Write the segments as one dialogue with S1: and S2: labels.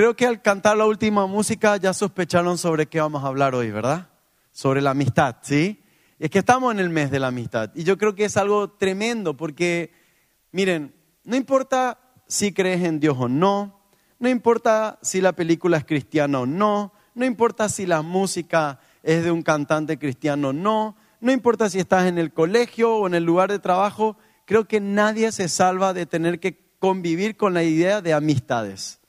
S1: creo que al cantar la última música ya sospecharon sobre qué vamos a hablar hoy, ¿verdad? Sobre la amistad, ¿sí? Es que estamos en el mes de la amistad y yo creo que es algo tremendo porque, miren, no importa si crees en Dios o no, no importa si la película es cristiana o no, no importa si la música es de un cantante cristiano o no, no importa si estás en el colegio o en el lugar de trabajo, creo que nadie se salva de tener que convivir con la idea de amistades.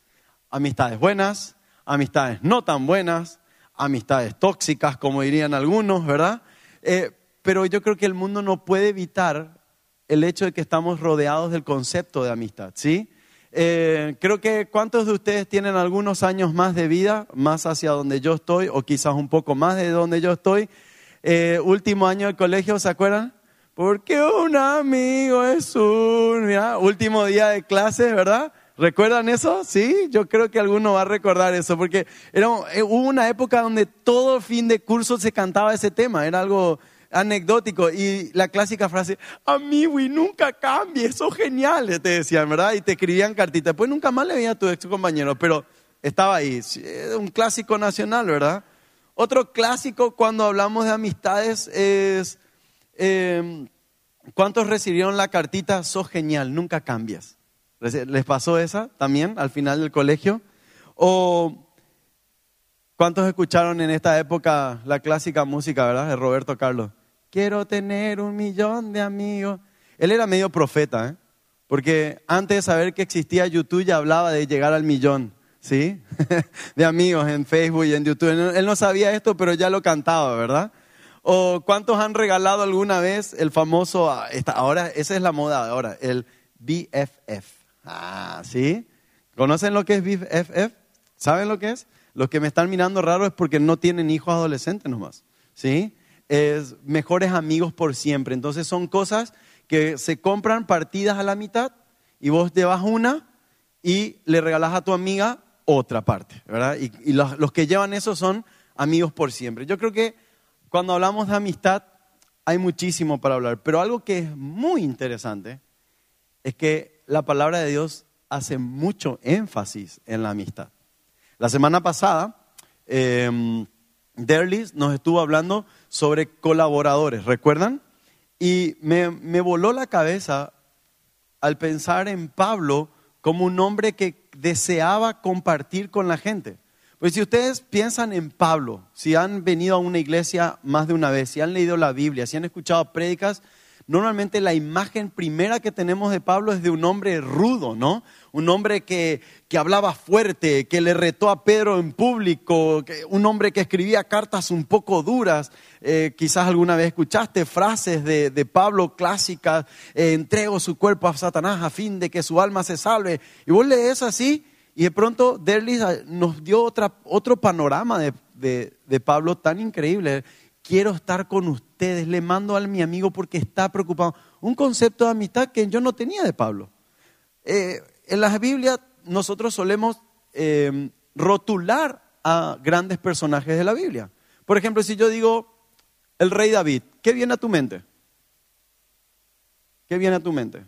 S1: Amistades buenas, amistades no tan buenas, amistades tóxicas, como dirían algunos, ¿verdad? Eh, pero yo creo que el mundo no puede evitar el hecho de que estamos rodeados del concepto de amistad, ¿sí? Eh, creo que cuántos de ustedes tienen algunos años más de vida, más hacia donde yo estoy, o quizás un poco más de donde yo estoy. Eh, último año de colegio, ¿se acuerdan? Porque un amigo es un, último día de clase, ¿verdad? ¿Recuerdan eso? Sí, yo creo que alguno va a recordar eso, porque era, eh, hubo una época donde todo fin de curso se cantaba ese tema, era algo anecdótico y la clásica frase, amigo y nunca cambie, eso es genial, te decían, ¿verdad? Y te escribían cartitas. Pues nunca más le veía a tu ex compañero, pero estaba ahí. Un clásico nacional, ¿verdad? Otro clásico cuando hablamos de amistades es, em, ¿cuántos recibieron la cartita? Sos genial, nunca cambias. ¿Les pasó esa también al final del colegio? O ¿cuántos escucharon en esta época la clásica música, verdad? De Roberto Carlos quiero tener un millón de amigos. Él era medio profeta, ¿eh? porque antes de saber que existía YouTube ya hablaba de llegar al millón, ¿sí? de amigos en Facebook y en YouTube. Él no sabía esto, pero ya lo cantaba, ¿verdad? ¿O cuántos han regalado alguna vez el famoso, ah, ahora, esa es la moda ahora, el BFF? Ah, ¿sí? ¿Conocen lo que es BFF? ¿Saben lo que es? Los que me están mirando raro es porque no tienen hijos adolescentes nomás, ¿sí? es mejores amigos por siempre. Entonces son cosas que se compran partidas a la mitad y vos llevas una y le regalas a tu amiga otra parte, ¿verdad? Y, los, los, que llevan eso son amigos por siempre. Yo creo que cuando hablamos de amistad hay muchísimo para hablar, pero algo que es muy interesante es que la palabra de Dios hace mucho énfasis en la amistad. La semana pasada, eh, Derlis nos estuvo hablando sobre colaboradores, ¿recuerdan? Y me, voló la cabeza al pensar en Pablo como un hombre que deseaba compartir con la gente. Pues si ustedes piensan en Pablo, si han venido a una iglesia más de una vez, si han leído la Biblia, si han escuchado prédicas, normalmente la imagen primera que tenemos de Pablo es de un hombre rudo, ¿no? Un hombre que, que hablaba fuerte, que le retó a Pedro en público, un hombre que escribía cartas un poco duras. Eh, quizás alguna vez escuchaste frases de, de Pablo clásicas, eh, entrego su cuerpo a Satanás a fin de que su alma se salve. Y vos lees así y de pronto Derlis nos dio otra, otro panorama de, de, de Pablo tan increíble quiero estar con ustedes, le mando a mi amigo porque está preocupado. Un concepto de amistad que yo no tenía de Pablo. Eh, en la Biblia nosotros solemos eh, rotular a grandes personajes de la Biblia. Por ejemplo, si yo digo el rey David, ¿qué viene a tu mente? ¿Qué viene a tu mente?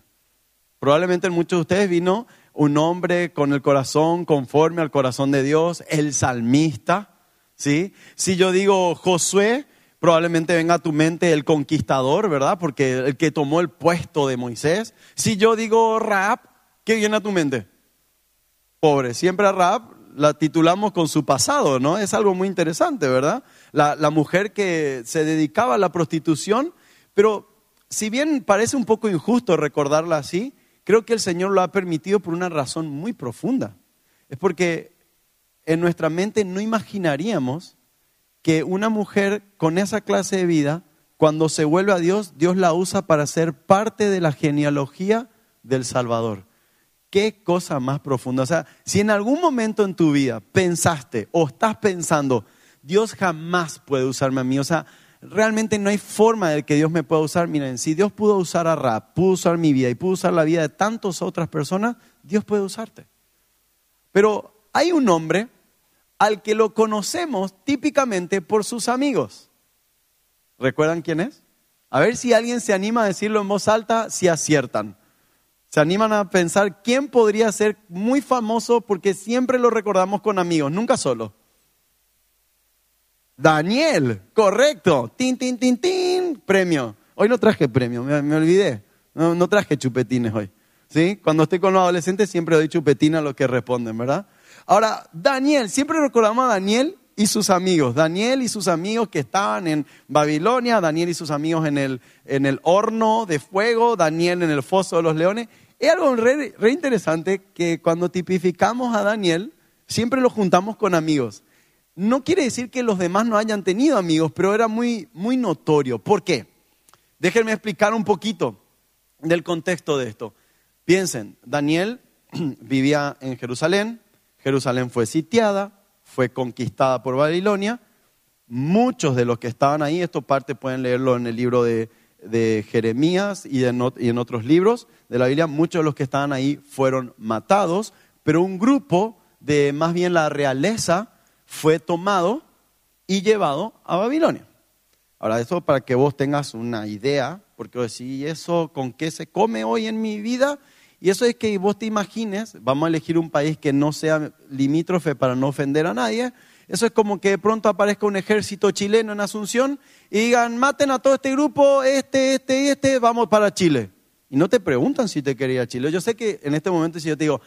S1: Probablemente en muchos de ustedes vino un hombre con el corazón conforme al corazón de Dios, el salmista, ¿sí? Si yo digo Josué, probablemente venga a tu mente el conquistador, ¿verdad? Porque el que tomó el puesto de Moisés. Si yo digo rap, ¿qué viene a tu mente? Pobre, siempre a rap la titulamos con su pasado, ¿no? Es algo muy interesante, ¿verdad? La, la mujer que se dedicaba a la prostitución, pero si bien parece un poco injusto recordarla así, creo que el Señor lo ha permitido por una razón muy profunda. Es porque en nuestra mente no imaginaríamos que una mujer con esa clase de vida, cuando se vuelve a Dios, Dios la usa para ser parte de la genealogía del Salvador. Qué cosa más profunda. O sea, si en algún momento en tu vida pensaste o estás pensando, Dios jamás puede usarme a mí, o sea, realmente no hay forma de que Dios me pueda usar. Miren, si Dios pudo usar a Rap, pudo usar mi vida y pudo usar la vida de tantas otras personas, Dios puede usarte. Pero hay un hombre al que lo conocemos típicamente por sus amigos. ¿Recuerdan quién es? A ver si alguien se anima a decirlo en voz alta si aciertan. Se animan a pensar quién podría ser muy famoso porque siempre lo recordamos con amigos, nunca solo. Daniel, correcto. Tin, tin, tin, tin. Premio. Hoy no traje premio, me, olvidé. No, no, traje chupetines hoy. ¿Sí? Cuando estoy con los adolescentes siempre doy chupetina a los que responden, ¿verdad? Ahora, Daniel, siempre recordamos a Daniel y sus amigos. Daniel y sus amigos que estaban en Babilonia, Daniel y sus amigos en el, en el horno de fuego, Daniel en el foso de los leones. Es algo re, re interesante que cuando tipificamos a Daniel, siempre lo juntamos con amigos. No quiere decir que los demás no hayan tenido amigos, pero era muy, muy notorio. ¿Por qué? Déjenme explicar un poquito del contexto de esto. Piensen, Daniel vivía en Jerusalén, Jerusalén fue sitiada, fue conquistada por Babilonia. Muchos de los que estaban ahí, esto parte pueden leerlo en el libro de, Jeremías y, en otros libros de la Biblia, muchos de los que estaban ahí fueron matados, pero un grupo de más bien la realeza fue tomado y llevado a Babilonia. Ahora, eso para que vos tengas una idea, porque si eso con qué se come hoy en mi vida, y eso es que vos te imagines, vamos a elegir un país que no sea limítrofe para no ofender a nadie, eso es como que de pronto aparezca un ejército chileno en Asunción y digan, maten a todo este grupo, este, este y este, vamos para Chile. Y no te preguntan si te quería Chile. Yo sé que en este momento si yo te digo,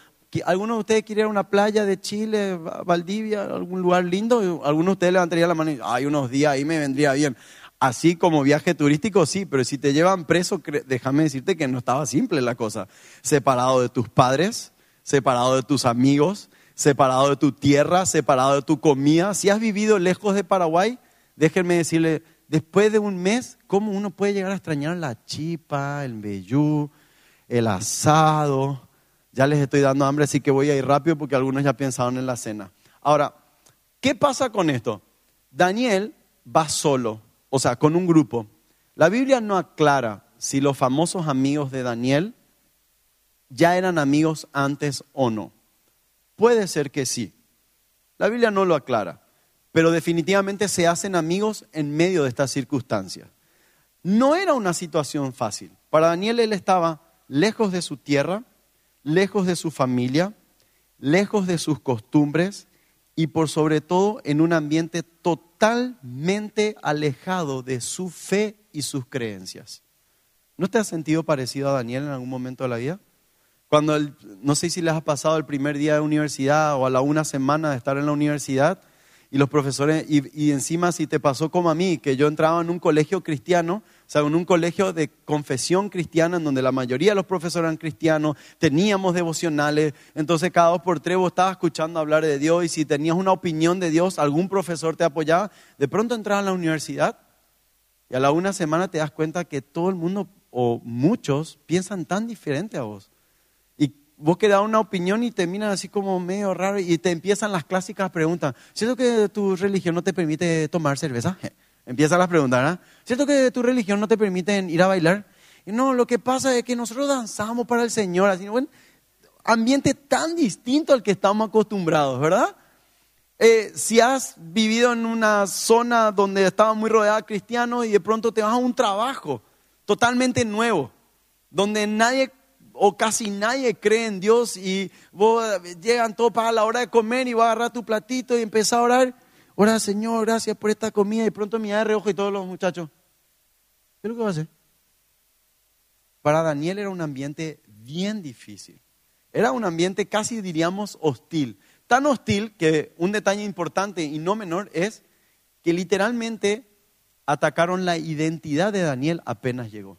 S1: ¿alguno de ustedes quiere ir a una playa de Chile, Valdivia, algún lugar lindo? Algunos de ustedes levantarían la mano y hay unos días ahí me vendría bien. Así como viaje turístico, sí, pero si te llevan preso, déjame decirte que no estaba simple la cosa. Separado de tus padres, separado de tus amigos, separado de tu tierra, separado de tu comida. Si has vivido lejos de Paraguay, déjenme decirle, después de un mes, ¿cómo uno puede llegar a extrañar la chipa, el meyú, el asado? Ya les estoy dando hambre, así que voy a ir rápido porque algunos ya pensaron en la cena. Ahora, ¿qué pasa con esto? Daniel va solo o sea, con un grupo. La Biblia no aclara si los famosos amigos de Daniel ya eran amigos antes o no. Puede ser que sí. La Biblia no lo aclara, pero definitivamente se hacen amigos en medio de estas circunstancias. No era una situación fácil. Para Daniel él estaba lejos de su tierra, lejos de su familia, lejos de sus costumbres y por sobre todo en un ambiente totalmente alejado de su fe y sus creencias. ¿No te has sentido parecido a Daniel en algún momento de la vida? Cuando, no sé si les ha pasado el primer día de universidad o a la una semana de estar en la universidad, y los profesores, y, encima si te pasó como a mí, que yo entraba en un colegio cristiano, o sea, en un colegio de confesión cristiana, en donde la mayoría de los profesores eran cristianos, teníamos devocionales, entonces cada dos por tres vos estabas escuchando hablar de Dios, y si tenías una opinión de Dios, algún profesor te apoyaba, de pronto entras a la universidad, y a la una semana te das cuenta que todo el mundo, o muchos, piensan tan diferente a vos vos querés dar una opinión y terminan así como medio raro y te empiezan las clásicas preguntas. ¿Cierto que tu religión no te permite tomar cerveza? Empiezan las preguntas, ¿verdad? ¿Cierto que tu religión no te permite ir a bailar? Y no, lo que pasa es que nosotros danzamos para el Señor, así, bueno, ambiente tan distinto al que estamos acostumbrados, ¿verdad? Eh, si has vivido en una zona donde estaba muy rodeada de cristianos y de pronto te vas a un trabajo totalmente nuevo, donde nadie o casi nadie cree en Dios y vos llegan todos para la hora de comer y vas a agarrar tu platito y empezar a orar. Ora, Señor, gracias por esta comida. Y pronto me da reojo y todos los muchachos. ¿Qué es lo que va a hacer? Para Daniel era un ambiente bien difícil. Era un ambiente casi diríamos hostil. Tan hostil que un detalle importante y no menor es que literalmente atacaron la identidad de Daniel apenas llegó,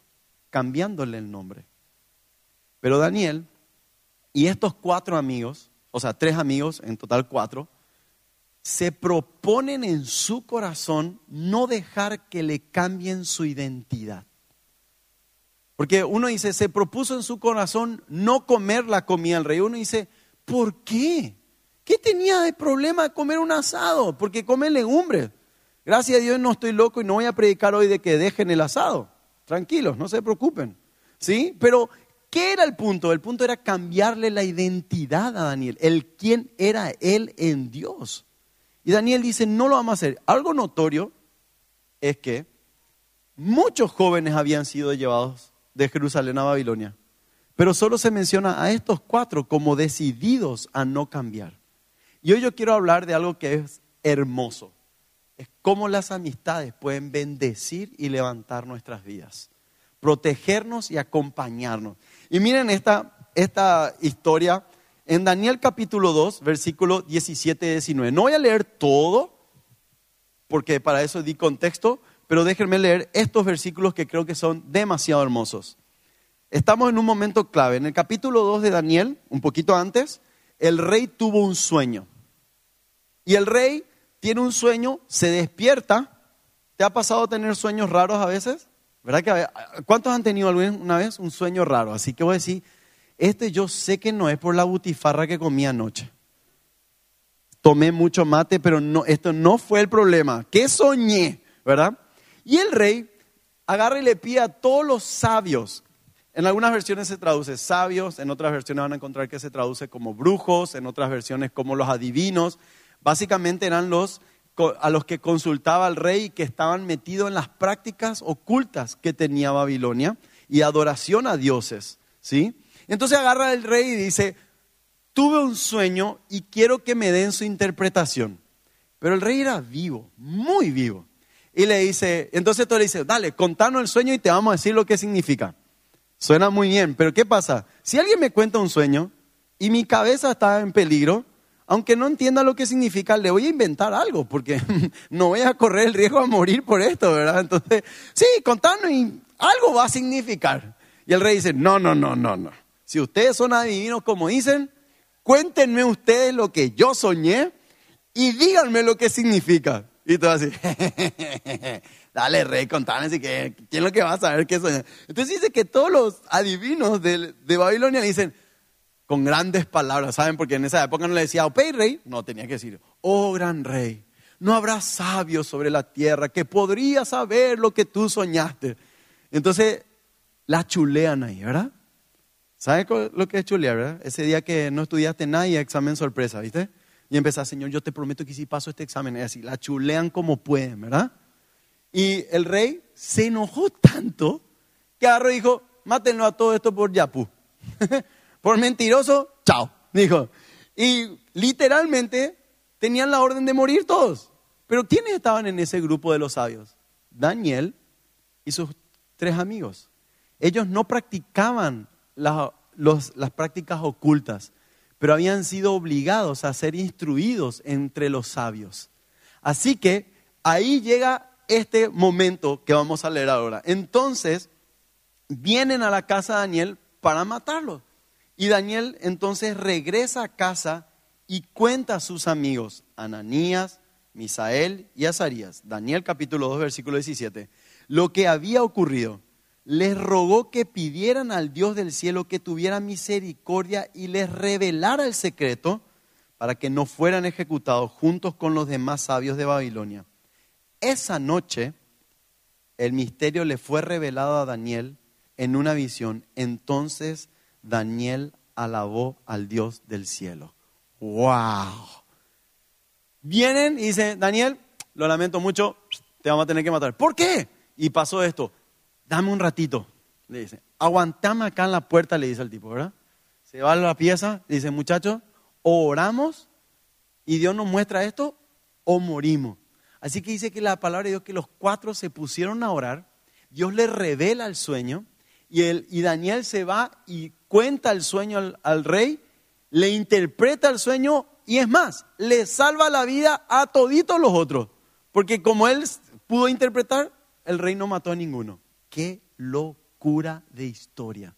S1: cambiándole el nombre. Pero Daniel y estos cuatro amigos, o sea, tres amigos, en total cuatro, se proponen en su corazón no dejar que le cambien su identidad. Porque uno dice, se propuso en su corazón no comer la comida del rey. Uno dice, ¿por qué? ¿Qué tenía de problema comer un asado? Porque come legumbres. Gracias a Dios no estoy loco y no voy a predicar hoy de que dejen el asado. Tranquilos, no se preocupen. ¿Sí? Pero ¿Qué era el punto? El punto era cambiarle la identidad a Daniel, el quién era él en Dios. Y Daniel dice, no lo vamos a hacer. Algo notorio es que muchos jóvenes habían sido llevados de Jerusalén a Babilonia, pero solo se menciona a estos cuatro como decididos a no cambiar. Y hoy yo quiero hablar de algo que es hermoso. Es cómo las amistades pueden bendecir y levantar nuestras vidas, protegernos y acompañarnos. Y miren esta, esta historia en Daniel capítulo 2, versículo 17 y 19. No voy a leer todo, porque para eso di contexto, pero déjenme leer estos versículos que creo que son demasiado hermosos. Estamos en un momento clave. En el capítulo 2 de Daniel, un poquito antes, el rey tuvo un sueño. Y el rey tiene un sueño, se despierta. ¿Te ha pasado tener sueños raros a veces? ¿Verdad que ¿Cuántos han tenido alguna vez un sueño raro? Así que voy a decir, este yo sé que no es por la butifarra que comí anoche. Tomé mucho mate, pero no, esto no fue el problema. ¿Qué soñé? ¿Verdad? Y el rey agarra y le pide a todos los sabios. En algunas versiones se traduce sabios, en otras versiones van a encontrar que se traduce como brujos, en otras versiones como los adivinos. Básicamente eran los a los que consultaba el rey que estaban metidos en las prácticas ocultas que tenía Babilonia y adoración a dioses, ¿sí? Entonces agarra el rey y dice, tuve un sueño y quiero que me den su interpretación. Pero el rey era vivo, muy vivo. Y le dice, entonces todo le dice, dale, contanos el sueño y te vamos a decir lo que significa. Suena muy bien, pero ¿qué pasa? Si alguien me cuenta un sueño y mi cabeza está en peligro, aunque no entienda lo que significa, le voy a inventar algo, porque no voy a correr el riesgo a morir por esto, ¿verdad? Entonces, sí, contanos y algo va a significar. Y el rey dice, no, no, no, no, no. Si ustedes son adivinos como dicen, cuéntenme ustedes lo que yo soñé y díganme lo que significa. Y todo así, dale rey, contame así que, ¿quién es lo que va a saber qué soñé? Entonces dice que todos los adivinos de, Babilonia dicen, con grandes palabras, ¿saben? Porque en esa época no le decía, oh, rey, no, tenía que decir, oh gran rey, no habrá sabios sobre la tierra que podría saber lo que tú soñaste. Entonces, la chulean ahí, ¿verdad? ¿Sabes lo que es chulear? Ese día que no estudiaste nada y examen sorpresa, ¿viste? Y empezás, Señor, yo te prometo que si paso este examen, es así, la chulean como pueden, ¿verdad? Y el rey se enojó tanto que agarró y dijo, mátenlo a todo esto por Yapu. por mentiroso, chao, dijo. Y literalmente tenían la orden de morir todos. Pero ¿quiénes estaban en ese grupo de los sabios? Daniel y sus tres amigos. Ellos no practicaban las prácticas ocultas, pero habían sido obligados a ser instruidos entre los sabios. Así que ahí llega este momento que vamos a leer ahora. Entonces, vienen a la casa de Daniel para matarlo. Y Daniel entonces regresa a casa y cuenta a sus amigos, Ananías, Misael y Azarías, Daniel capítulo 2, versículo 17, lo que había ocurrido les rogó que pidieran al Dios del cielo que tuviera misericordia y les revelara el secreto para que no fueran ejecutados juntos con los demás sabios de Babilonia. Esa noche el misterio le fue revelado a Daniel en una visión. Entonces Daniel alabó al Dios del cielo. ¡Wow! Vienen y dicen, Daniel, lo lamento mucho, te vamos a tener que matar. ¿Por qué? Y pasó esto dame un ratito, le dice, aguantame acá en la puerta, le dice al tipo, ¿verdad? Se va a la pieza, dice, muchachos, o oramos y Dios nos muestra esto, o morimos. Así que dice que la palabra de Dios que los cuatro se pusieron a orar, Dios le revela el sueño y, y Daniel se va y cuenta el sueño al, al rey, le interpreta el sueño y es más, le salva la vida a toditos los otros. Porque como él pudo interpretar, el rey no mató a ninguno. Qué locura de historia.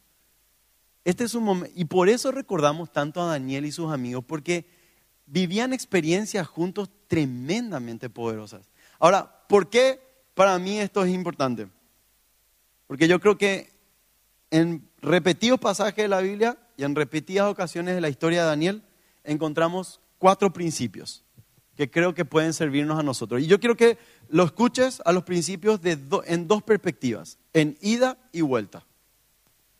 S1: Este es un momento, y por eso recordamos tanto a Daniel y sus amigos, porque vivían experiencias juntos tremendamente poderosas. Ahora, ¿por qué para mí esto es importante? Porque yo creo que en repetidos pasajes de la Biblia y en repetidas ocasiones de la historia de Daniel encontramos cuatro principios que creo que pueden servirnos a nosotros. Y yo quiero que lo escuches a los principios en dos perspectivas, en ida y vuelta.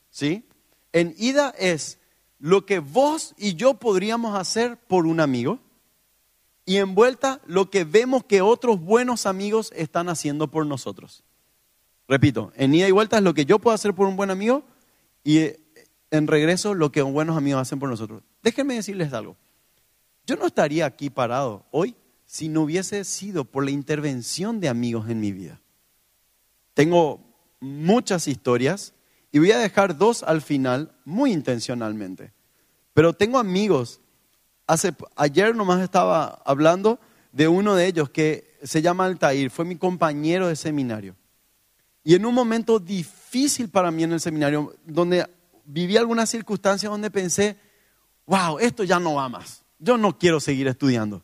S1: ¿Sí? En ida es lo que vos y yo podríamos hacer por un amigo y en vuelta lo que vemos que otros buenos amigos están haciendo por nosotros. Repito, en ida y vuelta es lo que yo puedo hacer por un buen amigo y en regreso lo que buenos amigos hacen por nosotros. Déjenme decirles algo. Yo no estaría aquí parado hoy si no hubiese sido por la intervención de amigos en mi vida. Tengo muchas historias y voy a dejar dos al final muy intencionalmente. Pero tengo amigos. Hace, ayer nomás estaba hablando de uno de ellos que se llama Altair, fue mi compañero de seminario. Y en un momento difícil para mí en el seminario, donde viví algunas circunstancias donde pensé, wow, esto ya no va más. Yo no quiero seguir estudiando.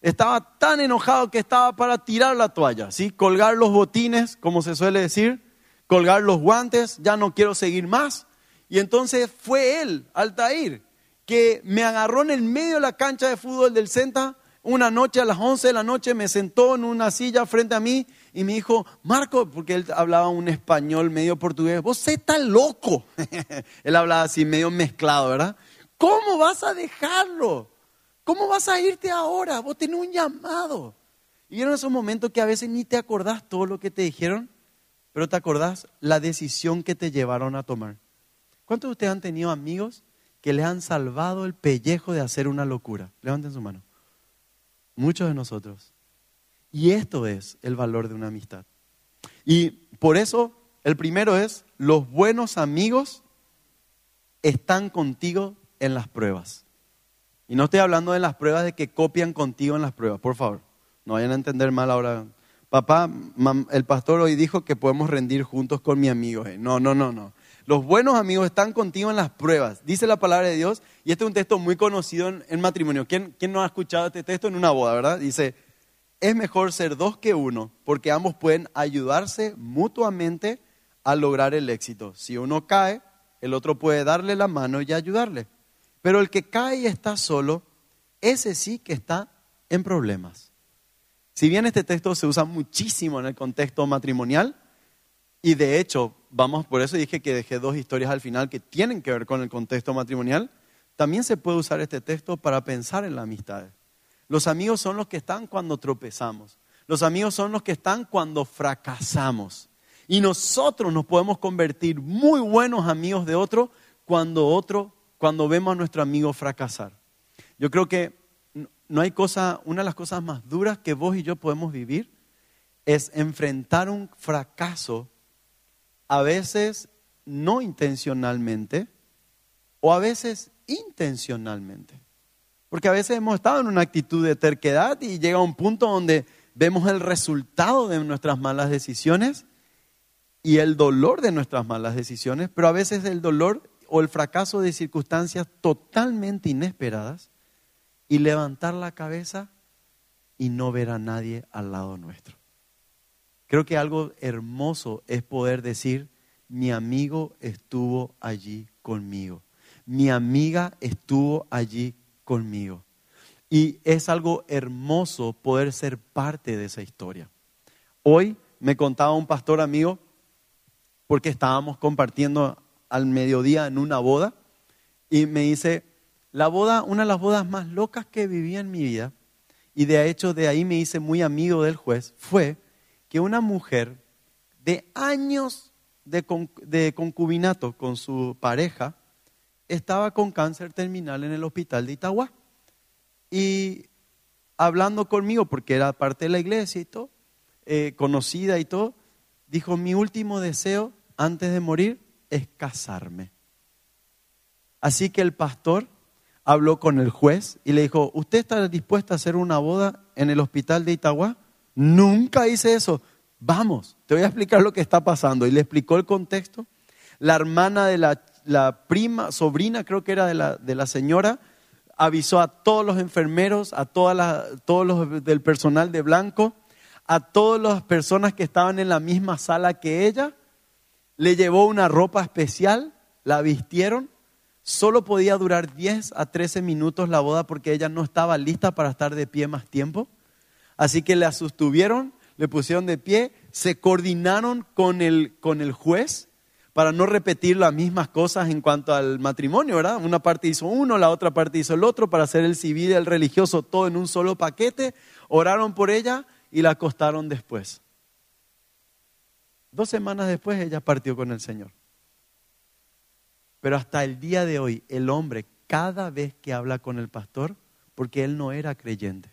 S1: Estaba tan enojado que estaba para tirar la toalla, ¿sí? colgar los botines, como se suele decir, colgar los guantes, ya no quiero seguir más. Y entonces fue él, Altair, que me agarró en el medio de la cancha de fútbol del Senta una noche a las 11 de la noche, me sentó en una silla frente a mí y me dijo, Marco, porque él hablaba un español medio portugués, vos estás loco. él hablaba así medio mezclado, ¿verdad? ¿Cómo vas a dejarlo? ¿Cómo vas a irte ahora? Vos tenés un llamado. Y en esos momentos que a veces ni te acordás todo lo que te dijeron, pero te acordás la decisión que te llevaron a tomar. ¿Cuántos de ustedes han tenido amigos que les han salvado el pellejo de hacer una locura? Levanten su mano. Muchos de nosotros. Y esto es el valor de una amistad. Y por eso el primero es, los buenos amigos están contigo en las pruebas. Y no estoy hablando de las pruebas de que copian contigo en las pruebas, por favor. No vayan a entender mal ahora. Papá, el pastor hoy dijo que podemos rendir juntos con mi amigo. Eh. No, no, no, no. Los buenos amigos están contigo en las pruebas. Dice la palabra de Dios, y este es un texto muy conocido en, matrimonio. ¿Quién, ¿Quién no ha escuchado este texto en una boda, verdad? Dice, es mejor ser dos que uno, porque ambos pueden ayudarse mutuamente a lograr el éxito. Si uno cae, el otro puede darle la mano y ayudarle. Pero el que cae y está solo, ese sí que está en problemas. Si bien este texto se usa muchísimo en el contexto matrimonial, y de hecho, vamos, por eso dije que dejé dos historias al final que tienen que ver con el contexto matrimonial, también se puede usar este texto para pensar en la amistad. Los amigos son los que están cuando tropezamos. Los amigos son los que están cuando fracasamos. Y nosotros nos podemos convertir muy buenos amigos de otro cuando otro cuando vemos a nuestro amigo fracasar. Yo creo que no hay cosa, una de las cosas más duras que vos y yo podemos vivir es enfrentar un fracaso, a veces no intencionalmente o a veces intencionalmente. Porque a veces hemos estado en una actitud de terquedad y llega un punto donde vemos el resultado de nuestras malas decisiones y el dolor de nuestras malas decisiones, pero a veces el dolor o el fracaso de circunstancias totalmente inesperadas y levantar la cabeza y no ver a nadie al lado nuestro. Creo que algo hermoso es poder decir, mi amigo estuvo allí conmigo, mi amiga estuvo allí conmigo. Y es algo hermoso poder ser parte de esa historia. Hoy me contaba un pastor amigo, porque estábamos compartiendo al mediodía en una boda y me dice, la boda, una de las bodas más locas que viví en mi vida, y de hecho de ahí me hice muy amigo del juez, fue que una mujer de años de, de concubinato con su pareja estaba con cáncer terminal en el hospital de Itagua. Y hablando conmigo, porque era parte de la iglesia y todo, eh, conocida y todo, dijo, mi último deseo antes de morir es casarme. Así que el pastor habló con el juez y le dijo, ¿usted está dispuesta a hacer una boda en el hospital de Itagua? Nunca hice eso. Vamos, te voy a explicar lo que está pasando. Y le explicó el contexto. La hermana de la, prima, sobrina creo que era de la, de la señora, avisó a todos los enfermeros, a todas todos los del personal de blanco, a todas las personas que estaban en la misma sala que ella le llevó una ropa especial, la vistieron. Solo podía durar 10 a 13 minutos la boda porque ella no estaba lista para estar de pie más tiempo. Así que la sostuvieron, le pusieron de pie, se coordinaron con el, con el juez para no repetir las mismas cosas en cuanto al matrimonio, ¿verdad? Una parte hizo uno, la otra parte hizo el otro, para hacer el civil y el religioso todo en un solo paquete. Oraron por ella y la acostaron después. Dos semanas después ella partió con el Señor. Pero hasta el día de hoy, el hombre, cada vez que habla con el pastor, porque él no era creyente,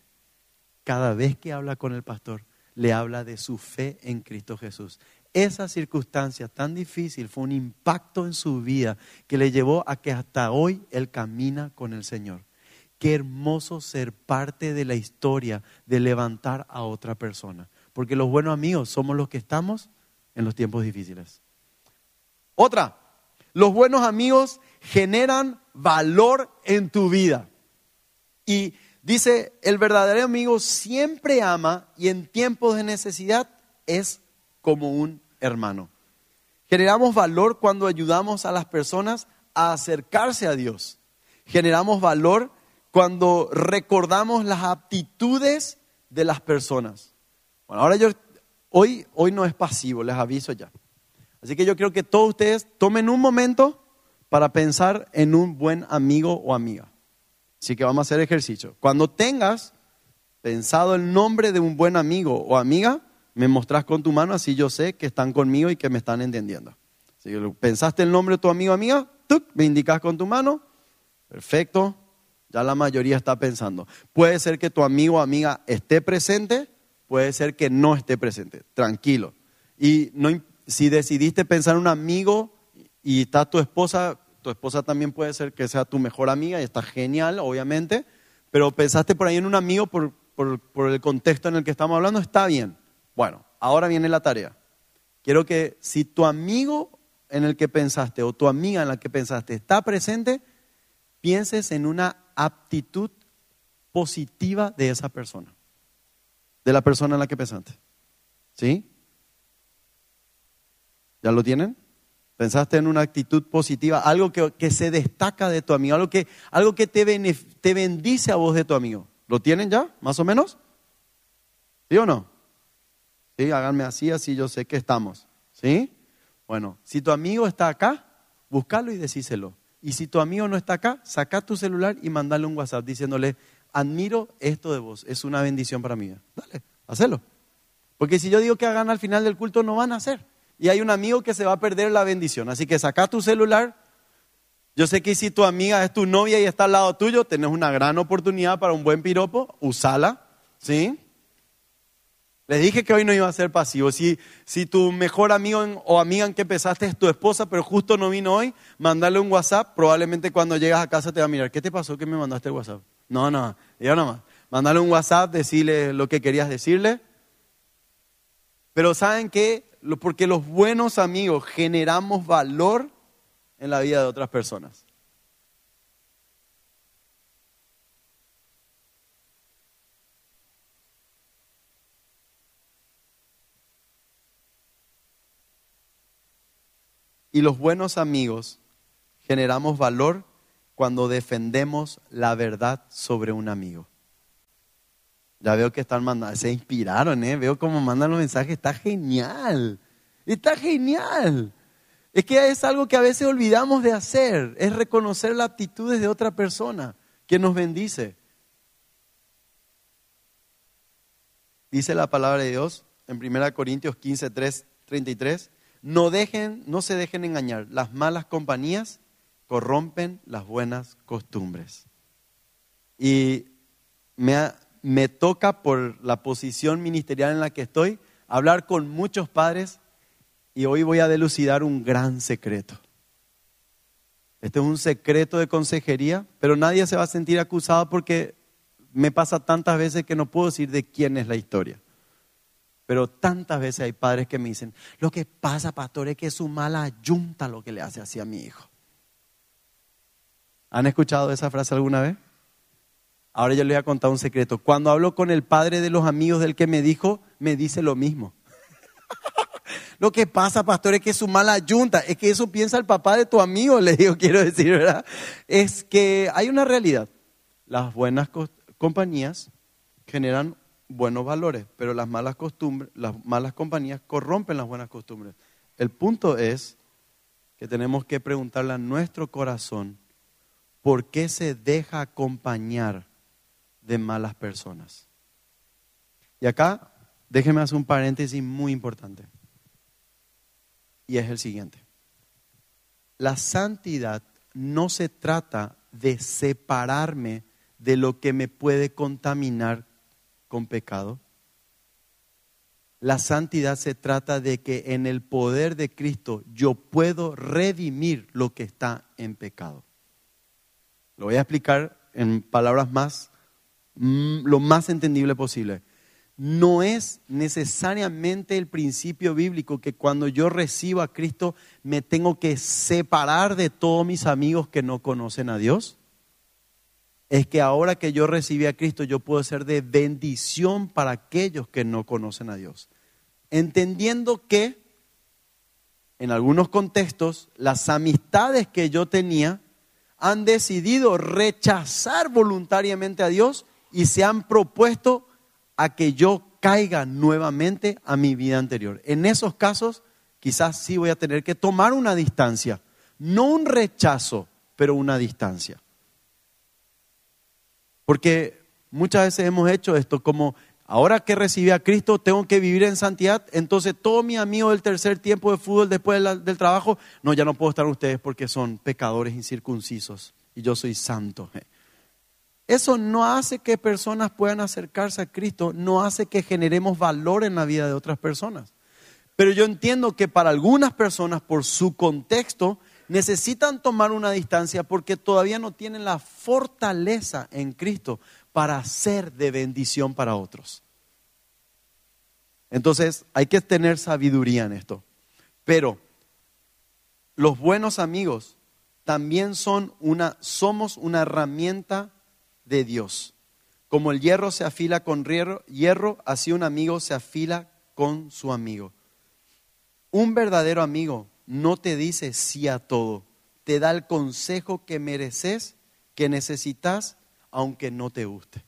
S1: cada vez que habla con el pastor, le habla de su fe en Cristo Jesús. Esa circunstancia tan difícil fue un impacto en su vida que le llevó a que hasta hoy él camina con el Señor. Qué hermoso ser parte de la historia de levantar a otra persona. Porque los buenos amigos somos los que estamos en los tiempos difíciles. Otra, los buenos amigos generan valor en tu vida. Y dice, el verdadero amigo siempre ama y en tiempos de necesidad es como un hermano. Generamos valor cuando ayudamos a las personas a acercarse a Dios. Generamos valor cuando recordamos las aptitudes de las personas. Bueno, ahora yo, hoy, hoy no es pasivo, les aviso ya. Así que yo creo que todos ustedes tomen un momento para pensar en un buen amigo o amiga. Así que vamos a hacer ejercicio. Cuando tengas pensado el nombre de un buen amigo o amiga, me mostrás con tu mano, así yo sé que están conmigo y que me están entendiendo. Si pensaste el nombre de tu amigo o amiga, me indicas con tu mano, perfecto, ya la mayoría está pensando. Puede ser que tu amigo o amiga esté presente, puede ser que no esté presente, tranquilo. Y no, si decidiste pensar en un amigo y está tu esposa, tu esposa también puede ser que sea tu mejor amiga y está genial, obviamente, pero pensaste por ahí en un amigo por, por el contexto en el que estamos hablando, está bien. Bueno, ahora viene la tarea. Quiero que si tu amigo en el que pensaste o tu amiga en la que pensaste está presente, pienses en una aptitud positiva de esa persona, de la persona en la que pensaste. ¿Sí? ¿Ya lo tienen? ¿Pensaste en una actitud positiva? Algo que, se destaca de tu amigo, algo que, algo que te, te bendice a vos de tu amigo. ¿Lo tienen ya, más o menos? ¿Sí o no? Sí, háganme así, así yo sé que estamos. ¿Sí? Bueno, si tu amigo está acá, búscalo y decíselo. Y si tu amigo no está acá, saca tu celular y mandale un WhatsApp diciéndole, admiro esto de vos, es una bendición para mí. Dale, hacelo. Porque si yo digo que hagan al final del culto, no van a hacer y hay un amigo que se va a perder la bendición. Así que saca tu celular. Yo sé que si tu amiga es tu novia y está al lado tuyo, tenés una gran oportunidad para un buen piropo, usala, ¿sí? Les dije que hoy no iba a ser pasivo. Si, si tu mejor amigo o amiga en que empezaste es tu esposa, pero justo no vino hoy, mandale un WhatsApp. Probablemente cuando llegas a casa te va a mirar, ¿qué te pasó que me mandaste el WhatsApp? No, no, ya nomás. Mandale un WhatsApp, decirle lo que querías decirle. Pero ¿saben qué? porque los buenos amigos generamos valor en la vida de otras personas. Y los buenos amigos generamos valor cuando defendemos la verdad sobre un amigo. Ya veo que están mandando, se inspiraron, ¿eh? Veo cómo mandan los mensajes, está genial, está genial. Es que es algo que a veces olvidamos de hacer, es reconocer las aptitudes de otra persona que nos bendice. Dice la palabra de Dios en 1 Corintios 15, 3, 33, no, dejen, no se dejen engañar, las malas compañías corrompen las buenas costumbres. Y me me toca por la posición ministerial en la que estoy hablar con muchos padres y hoy voy a delucidar un gran secreto. Este es un secreto de consejería, pero nadie se va a sentir acusado porque me pasa tantas veces que no puedo decir de quién es la historia. Pero tantas veces hay padres que me dicen, lo que pasa, pastor, es que es su mala yunta lo que le hace así a mi hijo. ¿Han escuchado esa frase alguna vez? Ahora yo le voy a contar un secreto. Cuando hablo con el padre de los amigos del que me dijo, me dice lo mismo. lo que pasa, pastor, es que su mala yunta. Es que eso piensa el papá de tu amigo, le digo, quiero decir, ¿verdad? Es que hay una realidad. Las buenas compañías generan buenos valores, pero las malas costumbres, las malas compañías corrompen las buenas costumbres. El punto es que tenemos que preguntarle a nuestro corazón por qué se deja acompañar de malas personas. Y acá, déjeme hacer un paréntesis muy importante. Y es el siguiente. la santidad no se trata de separarme de lo que me puede contaminar con pecado. La santidad se trata de que en el poder de Cristo yo puedo redimir lo que está en pecado. Lo voy a explicar en palabras más, mm, lo más entendible posible. No es necesariamente el principio bíblico que cuando yo recibo a Cristo me tengo que separar de todos mis amigos que no conocen a Dios es que ahora que yo recibí a Cristo, yo puedo ser de bendición para aquellos que no conocen a Dios. Entendiendo que en algunos contextos las amistades que yo tenía han decidido rechazar voluntariamente a Dios y se han propuesto a que yo caiga nuevamente a mi vida anterior. En esos casos, quizás sí voy a tener que tomar una distancia, no un rechazo, pero una distancia. Porque muchas veces hemos hecho esto como, ahora que recibí a Cristo, tengo que vivir en santidad, entonces todos mis amigos del tercer tiempo de fútbol después del trabajo, no, ya no puedo estar con ustedes porque son pecadores incircuncisos y yo soy santo. Eso no hace que personas puedan acercarse a Cristo, no hace que generemos valor en la vida de otras personas. Pero yo entiendo que para algunas personas, por su contexto, necesitan tomar una distancia porque todavía no tienen la fortaleza en Cristo para ser de bendición para otros. Entonces hay que tener sabiduría en esto. Pero los buenos amigos también son una, somos una herramienta de Dios. Como el hierro se afila con hierro, hierro, así un amigo se afila con su amigo. Un verdadero amigo no te dice sí a todo, te da el consejo que mereces, que necesitas, aunque no te guste.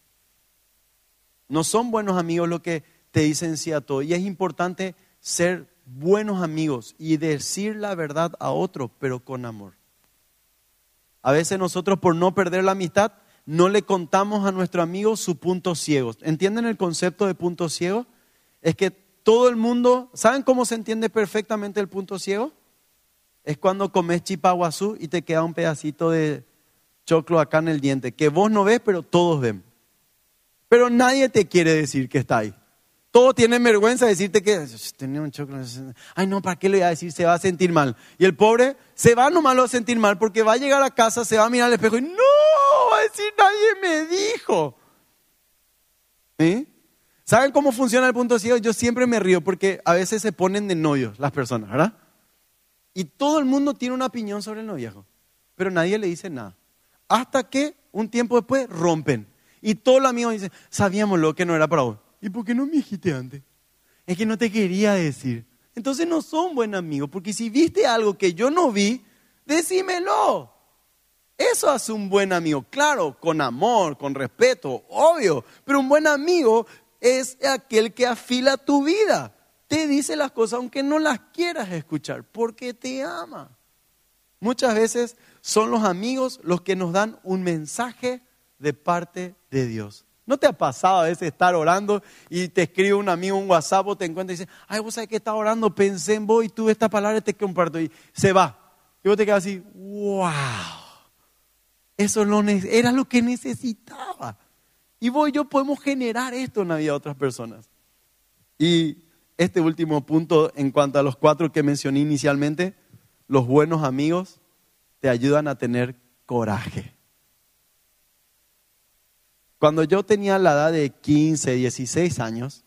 S1: No son buenos amigos los que te dicen sí a todo. Y es importante ser buenos amigos y decir la verdad a otro, pero con amor. A veces nosotros por no perder la amistad, no le contamos a nuestro amigo su punto ciego. ¿Entienden el concepto de punto ciego? Es que todo el mundo, ¿saben cómo se entiende perfectamente el punto ciego? es cuando comes chipaguazú y te queda un pedacito de choclo acá en el diente, que vos no ves, pero todos ven. Pero nadie te quiere decir que está ahí. Todos tienen vergüenza de decirte que tenía un choclo. Ay, no, ¿para qué le voy a decir? Se va a sentir mal. Y el pobre se va nomás a sentir mal porque va a llegar a casa, se va a mirar al espejo y no, va a decir, nadie me dijo. ¿Saben cómo funciona el punto ciego? Yo siempre me río porque a veces se ponen de novios las personas, ¿verdad? Y todo el mundo tiene una opinión sobre el noviazgo, pero nadie le dice nada. Hasta que un tiempo después rompen. Y todos los amigos dicen, sabíamos lo que no era para vos. ¿Y por qué no me dijiste antes? Es que no te quería decir. Entonces no son buenos amigos, porque si viste algo que yo no vi, decímelo. Eso hace un buen amigo, claro, con amor, con respeto, obvio, pero un buen amigo es aquel que afila tu vida te dice las cosas aunque no las quieras escuchar, porque te ama. Muchas veces son los amigos los que nos dan un mensaje de parte de Dios. ¿No te ha pasado a veces estar orando y te escribe un amigo un WhatsApp o te encuentra y dice, ay, vos sabés que estaba orando, pensé en vos y tuve esta palabra te comparto y se va. Y vos te quedas así, wow, eso era lo que necesitaba. Y vos y yo podemos generar esto en la vida de otras personas. Y este último punto en cuanto a los cuatro que mencioné inicialmente, los buenos amigos te ayudan a tener coraje. Cuando yo tenía la edad de 15, 16 años,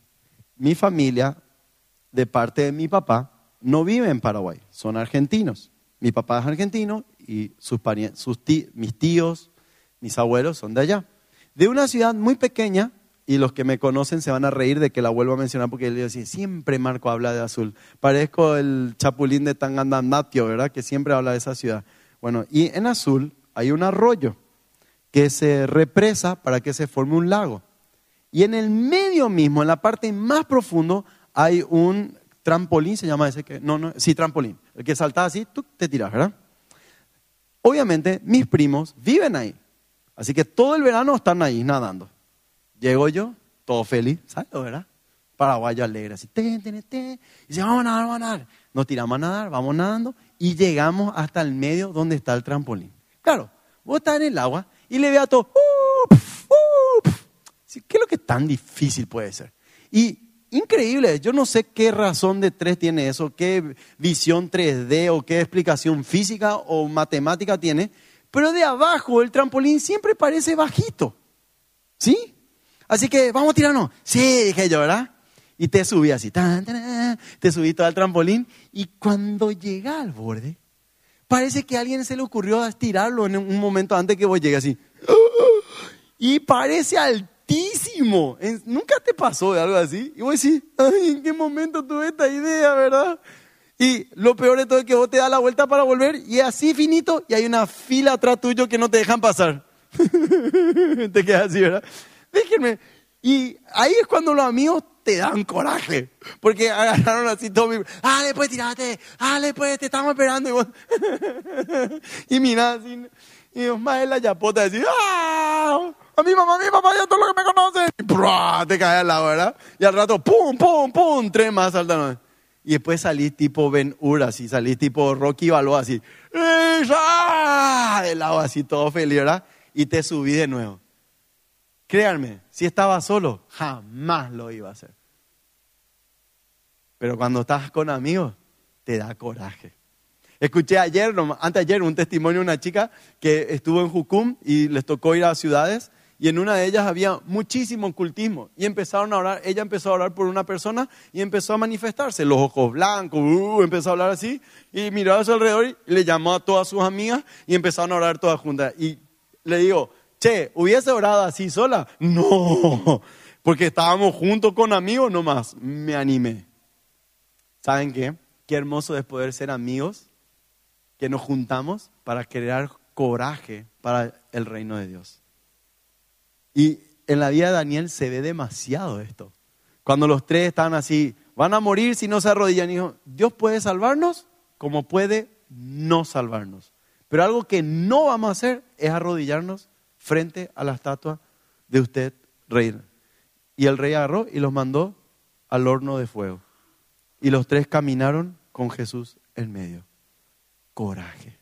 S1: mi familia, de parte de mi papá, no vive en Paraguay, son argentinos. Mi papá es argentino y sus, mis tíos, mis abuelos son de allá. De una ciudad muy pequeña y los que me conocen se van a reír de que la vuelvo a mencionar porque él dice, siempre Marco habla de azul. Parezco el chapulín de Tangandanatio, ¿verdad? Que siempre habla de esa ciudad. Bueno, y en azul hay un arroyo que se represa para que se forme un lago. Y en el medio mismo, en la parte más profundo, hay un trampolín, se llama ese que, no, no, sí, trampolín. El que salta así, tú te tiras, ¿verdad? Obviamente, mis primos viven ahí. Así que todo el verano están ahí nadando. Llego yo, todo feliz, ¿sabes? ¿verdad? paraguayo alegre, así, ten, ten, ten. y dice, vamos a nadar, vamos a nadar. Nos tiramos a nadar, vamos nadando y llegamos hasta el medio donde está el trampolín. Claro, vos estás en el agua y le ve a todo, uh, uh, ¿qué es lo que tan difícil puede ser? Y increíble, yo no sé qué razón de tres tiene eso, qué visión 3D o qué explicación física o matemática tiene, pero de abajo el trampolín siempre parece bajito. ¿Sí? Así que vamos a tirarnos. Sí, dije yo, ¿verdad? Y te subí así, te subí todo al trampolín y cuando llega al borde, parece que a alguien se le ocurrió estirarlo en un momento antes que vos llegues así. Y parece altísimo. ¿Nunca te pasó de algo así? Y vos decís, ay, ¿en qué momento tuve esta idea, verdad? Y lo peor de todo es que vos te das la vuelta para volver y así finito y hay una fila atrás tuyo que no te dejan pasar. te quedas así, ¿verdad? Déjenme. Y ahí es cuando los amigos te dan coraje. Porque agarraron así todo mi... Ah, después tirate. Ah, después te estamos esperando. Y, vos... y mira así. Y más la yapota. Así, ¡ah! A mi mamá, a mi papá, ya todo lo que me conocen. Y te cae al lado, ¿verdad? Y al rato, ¡pum, pum, pum! Tres más saltan. Y después salís tipo Ben Hur, así. Salís tipo Rocky Balboa, así. ¡Ah! De lado, así, todo feliz, ¿verdad? Y te subí de nuevo. Créanme, si estaba solo, jamás lo iba a hacer. Pero cuando estás con amigos, te da coraje. Escuché ayer, antes ayer, un testimonio de una chica que estuvo en Jucum y les tocó ir a ciudades y en una de ellas había muchísimo ocultismo y empezaron a orar, ella empezó a orar por una persona y empezó a manifestarse, los ojos blancos, uh, empezó a hablar así y miró a su alrededor y le llamó a todas sus amigas y empezaron a orar todas juntas. Y le digo, Che, ¿hubiese orado así sola? No, porque estábamos juntos con amigos nomás. Me animé. ¿Saben qué? Qué hermoso es poder ser amigos que nos juntamos para crear coraje para el reino de Dios. Y en la vida de Daniel se ve demasiado esto. Cuando los tres están así, van a morir si no se arrodillan. Y Dios puede salvarnos como puede no salvarnos. Pero algo que no vamos a hacer es arrodillarnos frente a la estatua de usted, rey. Y el rey agarró y los mandó al horno de fuego. Y los tres caminaron con Jesús en medio. Coraje.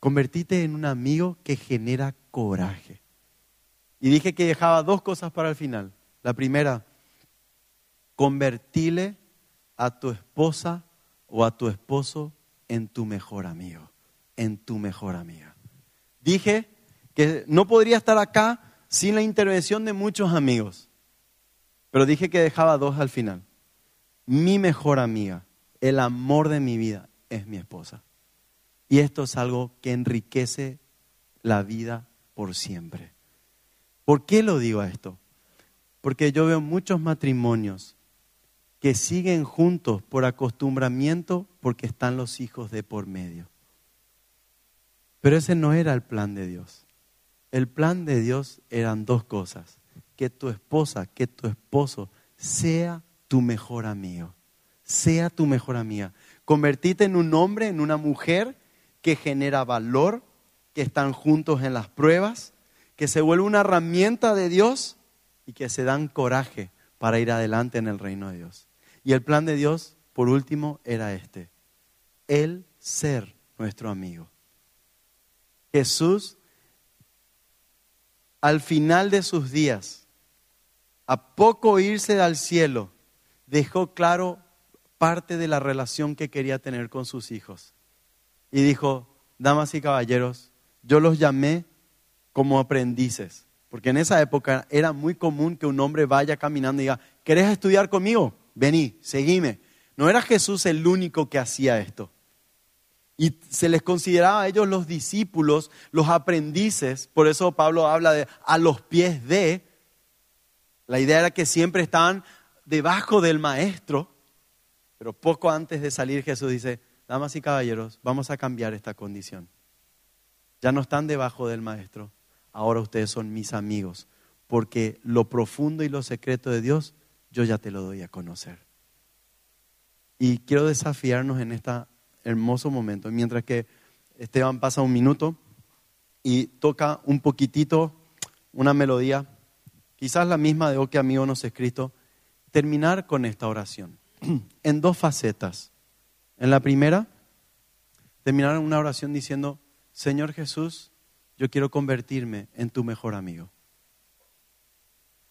S1: Convertite en un amigo que genera coraje. Y dije que dejaba dos cosas para el final. La primera, convertile a tu esposa o a tu esposo en tu mejor amigo, en tu mejor amiga. Dije que no podría estar acá sin la intervención de muchos amigos. Pero dije que dejaba dos al final. Mi mejor amiga, el amor de mi vida, es mi esposa. Y esto es algo que enriquece la vida por siempre. ¿Por qué lo digo esto? Porque yo veo muchos matrimonios que siguen juntos por acostumbramiento porque están los hijos de por medio. Pero ese no era el plan de Dios. El plan de Dios eran dos cosas. Que tu esposa, que tu esposo sea tu mejor amigo. Sea tu mejor amiga. Convertite en un hombre, en una mujer que genera valor, que están juntos en las pruebas, que se vuelve una herramienta de Dios y que se dan coraje para ir adelante en el reino de Dios. Y el plan de Dios, por último, era este. Él ser nuestro amigo. Jesús al final de sus días, a poco irse al cielo, dejó claro parte de la relación que quería tener con sus hijos. Y dijo, damas y caballeros, yo los llamé como aprendices, porque en esa época era muy común que un hombre vaya caminando y diga, ¿querés estudiar conmigo? Vení, seguime. No era Jesús el único que hacía esto. Y se les consideraba a ellos los discípulos, los aprendices. Por eso Pablo habla de a los pies de. La idea era que siempre estaban debajo del maestro. Pero poco antes de salir Jesús dice, damas y caballeros, vamos a cambiar esta condición. Ya no están debajo del maestro. Ahora ustedes son mis amigos. Porque lo profundo y lo secreto de Dios, yo ya te lo doy a conocer. Y quiero desafiarnos en esta hermoso momento. Mientras que Esteban pasa un minuto y toca un poquitito una melodía, quizás la misma de O que amigo nos escrito, terminar con esta oración en dos facetas. En la primera, terminar una oración diciendo, Señor Jesús, yo quiero convertirme en tu mejor amigo.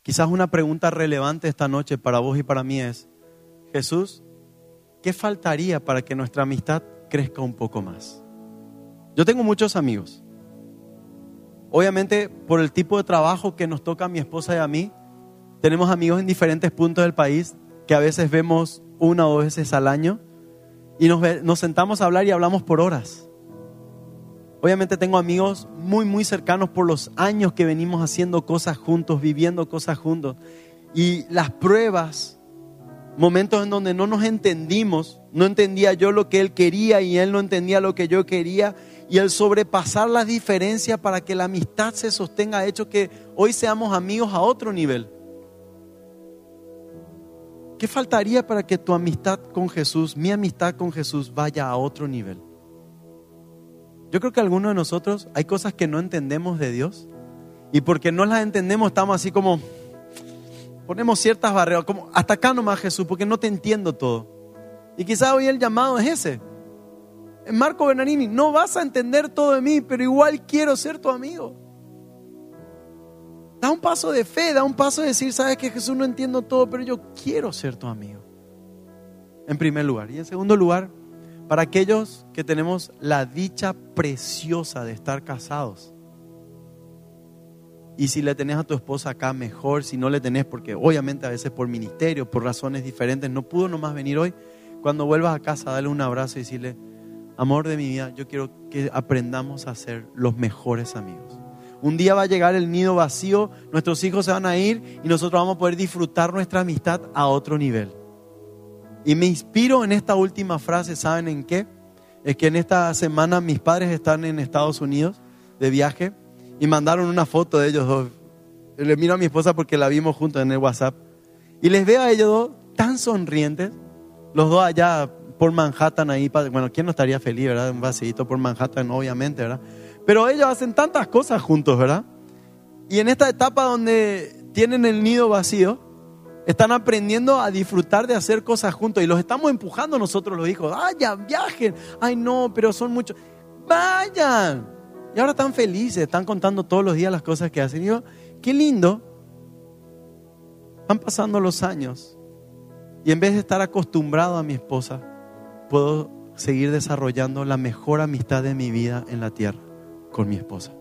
S1: Quizás una pregunta relevante esta noche para vos y para mí es, Jesús, ¿qué faltaría para que nuestra amistad crezca un poco más? Yo tengo muchos amigos. Obviamente, por el tipo de trabajo que nos toca a mi esposa y a mí, tenemos amigos en diferentes puntos del país que a veces vemos una o dos veces al año y nos, nos sentamos a hablar y hablamos por horas. Obviamente tengo amigos muy, muy cercanos por los años que venimos haciendo cosas juntos, viviendo cosas juntos. Y las pruebas, momentos en donde no nos entendimos, no entendía yo lo que él quería y él no entendía lo que yo quería. Y el sobrepasar las diferencias para que la amistad se sostenga ha hecho que hoy seamos amigos a otro nivel. ¿Qué faltaría para que tu amistad con Jesús, mi amistad con Jesús, vaya a otro nivel? Yo creo que algunos de nosotros hay cosas que no entendemos de Dios y porque no las entendemos estamos así como, ponemos ciertas barreras, como hasta acá nomás Jesús, porque no te entiendo todo. Y quizás hoy el llamado es ese. Marco Bernardini, no vas a entender todo de mí, pero igual quiero ser tu amigo. Da un paso de fe, da un paso de decir, sabes que Jesús no entiendo todo, pero yo quiero ser tu amigo. En primer lugar. Y en segundo lugar, para aquellos que tenemos la dicha preciosa de estar casados. Y si le tenés a tu esposa acá, mejor. Si no le tenés, porque obviamente a veces por ministerio, por razones diferentes, no pudo nomás venir hoy. Cuando vuelvas a casa, dale un abrazo y decirle, amor de mi vida, yo quiero que aprendamos a ser los mejores amigos. Un día va a llegar el nido vacío, nuestros hijos se van a ir y nosotros vamos a poder disfrutar nuestra amistad a otro nivel. Y me inspiro en esta última frase, ¿saben en qué? Es que en esta semana mis padres están en Estados Unidos de viaje y mandaron una foto de ellos dos. Le miro a mi esposa porque la vimos juntos en el WhatsApp. Y les veo a ellos dos tan sonrientes, los dos allá por Manhattan ahí. Bueno, ¿quién no estaría feliz, verdad? Un vacío por Manhattan, obviamente, ¿verdad? Pero ellos hacen tantas cosas juntos, ¿verdad? Y en esta etapa donde tienen el nido vacío, están aprendiendo a disfrutar de hacer cosas juntos y los estamos empujando nosotros los hijos. Vayan, viajen. Ay, no, pero son muchos. Vayan. Y ahora están felices, están contando todos los días las cosas que hacen. Y yo, qué lindo. Van pasando los años. Y en vez de estar acostumbrado a mi esposa, puedo seguir desarrollando la mejor amistad de mi vida en la tierra con mi esposa.